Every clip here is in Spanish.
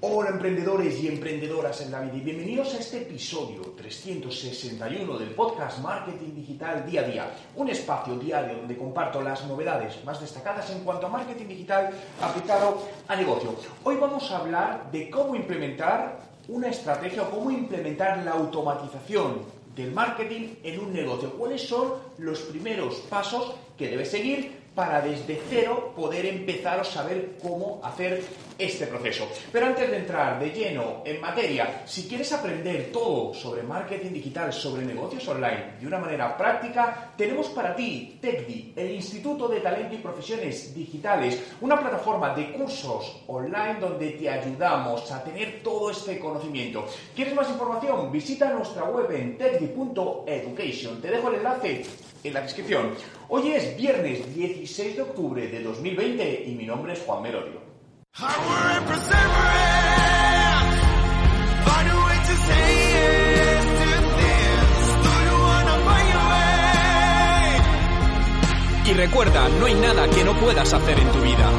Hola emprendedores y emprendedoras en la vida y bienvenidos a este episodio 361 del podcast Marketing Digital Día a Día, un espacio diario donde comparto las novedades más destacadas en cuanto a marketing digital aplicado a negocio. Hoy vamos a hablar de cómo implementar una estrategia o cómo implementar la automatización del marketing en un negocio. ¿Cuáles son los primeros pasos que debes seguir para desde cero poder empezar a saber cómo hacer este proceso. Pero antes de entrar de lleno en materia, si quieres aprender todo sobre marketing digital, sobre negocios online de una manera práctica, tenemos para ti TechDi, el Instituto de Talento y Profesiones Digitales, una plataforma de cursos online donde te ayudamos a tener todo este conocimiento. ¿Quieres más información? Visita nuestra web en techdi.education. Te dejo el enlace en la descripción. Hoy es viernes 16 de octubre de 2020 y mi nombre es Juan Merodio. Y recuerda, no hay nada que no puedas hacer en tu vida.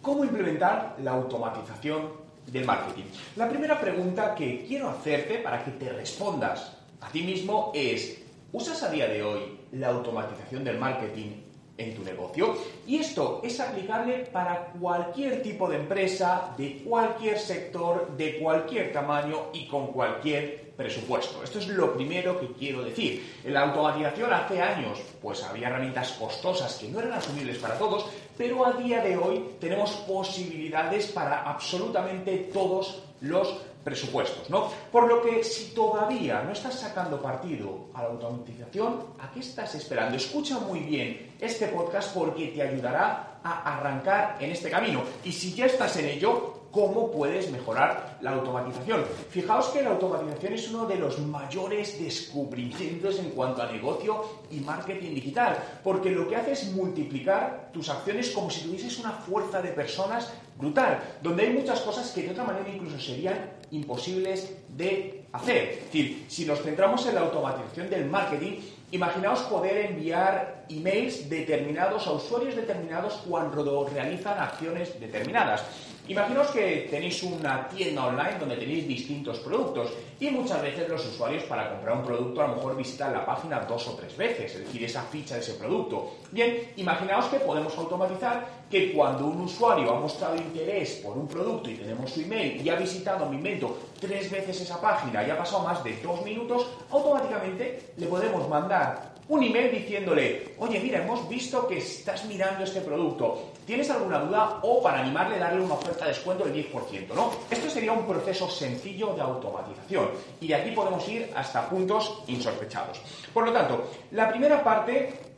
¿Cómo implementar la automatización del marketing? La primera pregunta que quiero hacerte para que te respondas a ti mismo es, ¿usas a día de hoy la automatización del marketing en tu negocio? Y esto es aplicable para cualquier tipo de empresa, de cualquier sector, de cualquier tamaño y con cualquier presupuesto. Esto es lo primero que quiero decir. En la automatización hace años, pues había herramientas costosas que no eran asumibles para todos, pero a día de hoy tenemos posibilidades para absolutamente todos los presupuestos, ¿no? Por lo que si todavía no estás sacando partido a la automatización, ¿a qué estás esperando? Escucha muy bien este podcast porque te ayudará a arrancar en este camino. Y si ya estás en ello, cómo puedes mejorar la automatización. Fijaos que la automatización es uno de los mayores descubrimientos en cuanto a negocio y marketing digital, porque lo que hace es multiplicar tus acciones como si tuvieses una fuerza de personas brutal, donde hay muchas cosas que de otra manera incluso serían imposibles de hacer. Es decir, si nos centramos en la automatización del marketing, imaginaos poder enviar emails determinados a usuarios determinados cuando realizan acciones determinadas. Imaginaos que tenéis una tienda online donde tenéis distintos productos y muchas veces los usuarios para comprar un producto a lo mejor visitan la página dos o tres veces, es decir, esa ficha de ese producto. Bien, imaginaos que podemos automatizar que cuando un usuario ha mostrado interés por un producto y tenemos su email y ha visitado, mi invento, tres veces esa página y ha pasado más de dos minutos, automáticamente le podemos mandar un email diciéndole, oye, mira, hemos visto que estás mirando este producto, ¿tienes alguna duda? O para animarle, darle una oferta de descuento del 10%, ¿no? Esto sería un proceso sencillo de automatización y de aquí podemos ir hasta puntos insospechados. Por lo tanto, la primera parte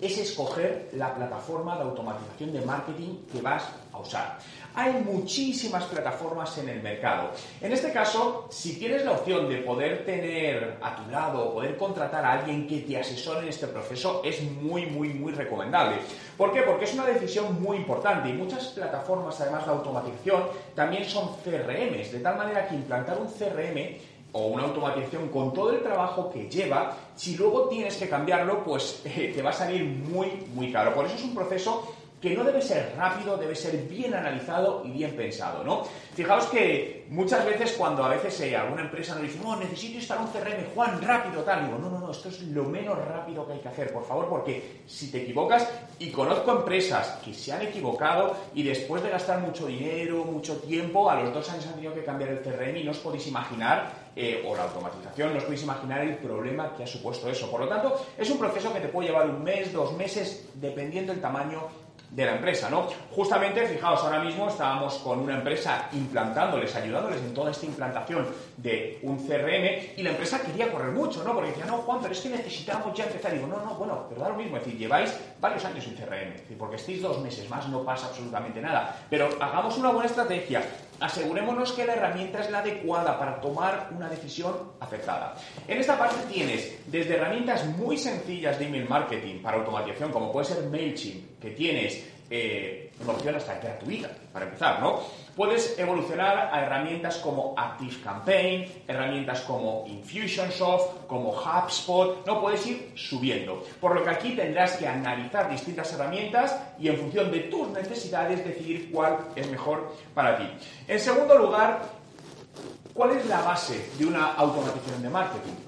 es escoger la plataforma de automatización de marketing que vas a usar. Hay muchísimas plataformas en el mercado. En este caso, si tienes la opción de poder tener a tu lado o poder contratar a alguien que te asesore en este proceso, es muy, muy, muy recomendable. ¿Por qué? Porque es una decisión muy importante y muchas plataformas, además de automatización, también son CRMs, de tal manera que implantar un CRM o una automatización con todo el trabajo que lleva, si luego tienes que cambiarlo, pues eh, te va a salir muy, muy caro. Por eso es un proceso que no debe ser rápido, debe ser bien analizado y bien pensado, ¿no? Fijaos que muchas veces cuando a veces eh, alguna empresa nos dice, no, necesito instalar un CRM, Juan, rápido, tal, digo, no, no, no, esto es lo menos rápido que hay que hacer, por favor, porque si te equivocas, y conozco empresas que se han equivocado y después de gastar mucho dinero, mucho tiempo, a los dos años han tenido que cambiar el CRM y no os podéis imaginar eh, o la automatización, no os podéis imaginar el problema que ha supuesto eso. Por lo tanto, es un proceso que te puede llevar un mes, dos meses, dependiendo del tamaño de la empresa, ¿no? Justamente, fijaos, ahora mismo estábamos con una empresa implantándoles, ayudándoles en toda esta implantación de un CRM y la empresa quería correr mucho, ¿no? Porque decía, no, Juan, pero es que necesitamos ya empezar. Y digo, no, no, bueno, pero da lo mismo, es decir, lleváis varios años en CRM, es decir, porque estéis dos meses más no pasa absolutamente nada. Pero hagamos una buena estrategia, asegurémonos que la herramienta es la adecuada para tomar una decisión acertada. En esta parte tienes desde herramientas muy sencillas de email marketing para automatización, como puede ser MailChimp, que tienes eh, una opción hasta gratuita, para empezar, ¿no? Puedes evolucionar a herramientas como ActiveCampaign, herramientas como Infusionsoft, como HubSpot, no puedes ir subiendo. Por lo que aquí tendrás que analizar distintas herramientas y en función de tus necesidades decidir cuál es mejor para ti. En segundo lugar, ¿cuál es la base de una automatización de marketing?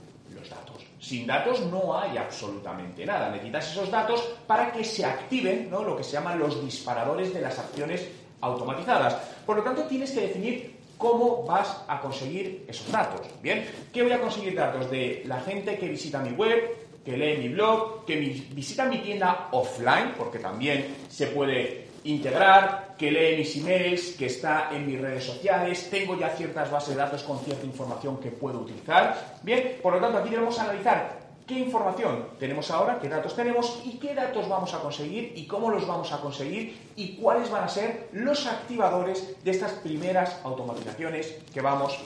Sin datos no hay absolutamente nada. Necesitas esos datos para que se activen ¿no? lo que se llaman los disparadores de las acciones automatizadas. Por lo tanto, tienes que definir cómo vas a conseguir esos datos. Bien, ¿qué voy a conseguir datos de la gente que visita mi web, que lee mi blog, que visita mi tienda offline, porque también se puede integrar, que lee mis emails, que está en mis redes sociales, tengo ya ciertas bases de datos con cierta información que puedo utilizar. Bien, por lo tanto, aquí debemos analizar qué información tenemos ahora, qué datos tenemos y qué datos vamos a conseguir y cómo los vamos a conseguir y cuáles van a ser los activadores de estas primeras automatizaciones que vamos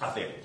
a hacer.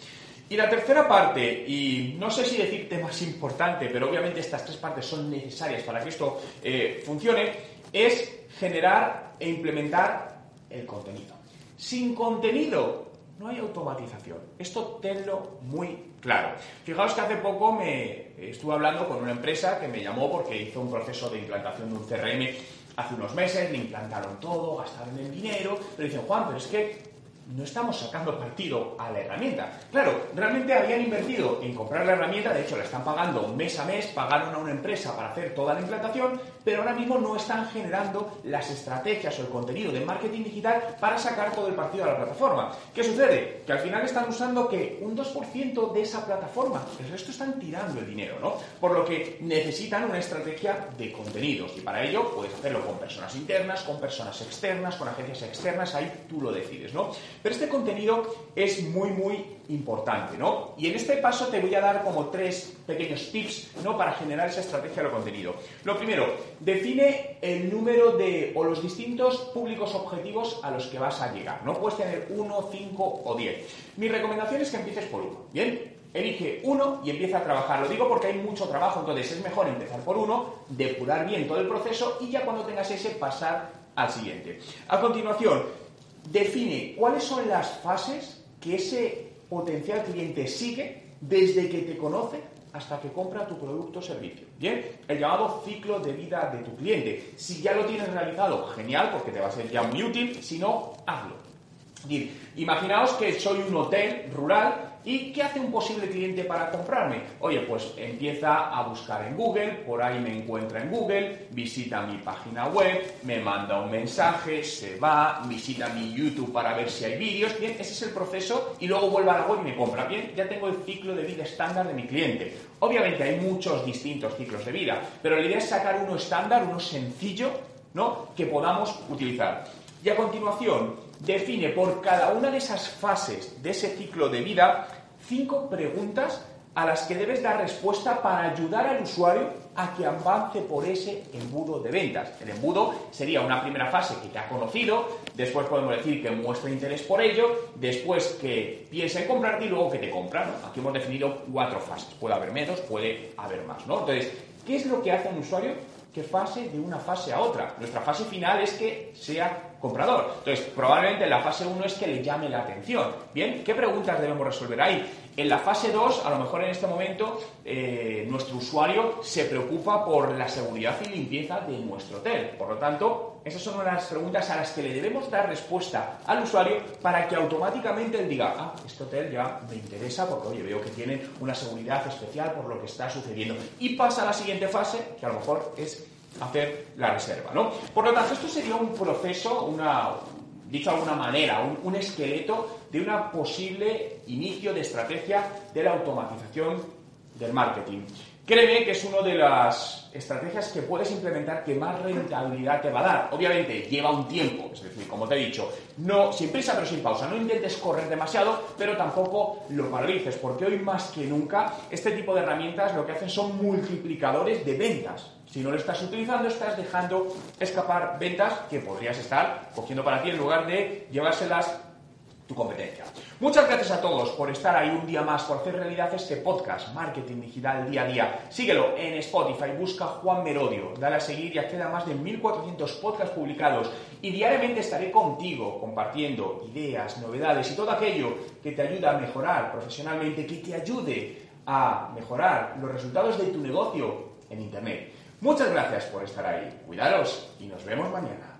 Y la tercera parte, y no sé si decirte más importante, pero obviamente estas tres partes son necesarias para que esto eh, funcione, es generar e implementar el contenido. Sin contenido no hay automatización. Esto tenlo muy claro. Fijaos que hace poco me estuve hablando con una empresa que me llamó porque hizo un proceso de implantación de un CRM hace unos meses, le implantaron todo, gastaron el dinero, pero dicen, Juan, pero es que no estamos sacando partido a la herramienta. Claro, realmente habían invertido en comprar la herramienta, de hecho la están pagando mes a mes, pagaron a una empresa para hacer toda la implantación, pero ahora mismo no están generando las estrategias o el contenido de marketing digital para sacar todo el partido a la plataforma. ¿Qué sucede? Que al final están usando que un 2% de esa plataforma, el resto están tirando el dinero, ¿no? Por lo que necesitan una estrategia de contenidos y para ello puedes hacerlo con personas internas, con personas externas, con agencias externas, ahí tú lo decides, ¿no? Pero este contenido es muy, muy importante, ¿no? Y en este paso te voy a dar como tres pequeños tips, ¿no? Para generar esa estrategia de contenido. Lo primero, define el número de, o los distintos públicos objetivos a los que vas a llegar. No puedes tener uno, cinco o diez. Mi recomendación es que empieces por uno, ¿bien? Elige uno y empieza a trabajar. Lo digo porque hay mucho trabajo, entonces es mejor empezar por uno, depurar bien todo el proceso y ya cuando tengas ese pasar al siguiente. A continuación, define cuáles son las fases que ese potencial cliente sigue desde que te conoce hasta que compra tu producto o servicio. Bien, el llamado ciclo de vida de tu cliente. Si ya lo tienes realizado, genial, porque te va a ser ya muy útil. Si no, hazlo. imaginaos que soy un hotel rural ¿Y qué hace un posible cliente para comprarme? Oye, pues empieza a buscar en Google, por ahí me encuentra en Google, visita mi página web, me manda un mensaje, se va, visita mi YouTube para ver si hay vídeos. Bien, ese es el proceso y luego vuelve a la web y me compra. Bien, ya tengo el ciclo de vida estándar de mi cliente. Obviamente hay muchos distintos ciclos de vida, pero la idea es sacar uno estándar, uno sencillo, ¿no? Que podamos utilizar. Y a continuación, define por cada una de esas fases de ese ciclo de vida cinco preguntas a las que debes dar respuesta para ayudar al usuario a que avance por ese embudo de ventas. El embudo sería una primera fase que te ha conocido, después podemos decir que muestra interés por ello, después que piensa en comprarte y luego que te compra. Aquí hemos definido cuatro fases. Puede haber menos, puede haber más. ¿no? Entonces, ¿qué es lo que hace un usuario que fase de una fase a otra. Nuestra fase final es que sea comprador. Entonces, probablemente la fase 1 es que le llame la atención. Bien, ¿qué preguntas debemos resolver ahí? En la fase 2, a lo mejor en este momento, eh, nuestro usuario se preocupa por la seguridad y limpieza de nuestro hotel. Por lo tanto, esas son las preguntas a las que le debemos dar respuesta al usuario para que automáticamente él diga, ah, este hotel ya me interesa porque, oye, veo que tiene una seguridad especial por lo que está sucediendo. Y pasa a la siguiente fase, que a lo mejor es hacer la reserva, ¿no? Por lo tanto, esto sería un proceso, una, dicho de alguna manera, un, esqueleto de una posible inicio de estrategia de la automatización del marketing. Créeme que es una de las estrategias que puedes implementar que más rentabilidad te va a dar. Obviamente lleva un tiempo, es decir, como te he dicho, no sin prisa pero sin pausa. No intentes correr demasiado, pero tampoco lo paralices, porque hoy más que nunca este tipo de herramientas lo que hacen son multiplicadores de ventas. Si no lo estás utilizando, estás dejando escapar ventas que podrías estar cogiendo para ti en lugar de llevárselas competencia. Muchas gracias a todos por estar ahí un día más, por hacer realidad este podcast, Marketing Digital Día a Día. Síguelo en Spotify, busca Juan Merodio, dale a seguir y acceda a más de 1400 podcasts publicados. Y diariamente estaré contigo compartiendo ideas, novedades y todo aquello que te ayuda a mejorar profesionalmente, que te ayude a mejorar los resultados de tu negocio en Internet. Muchas gracias por estar ahí. Cuidaros y nos vemos mañana.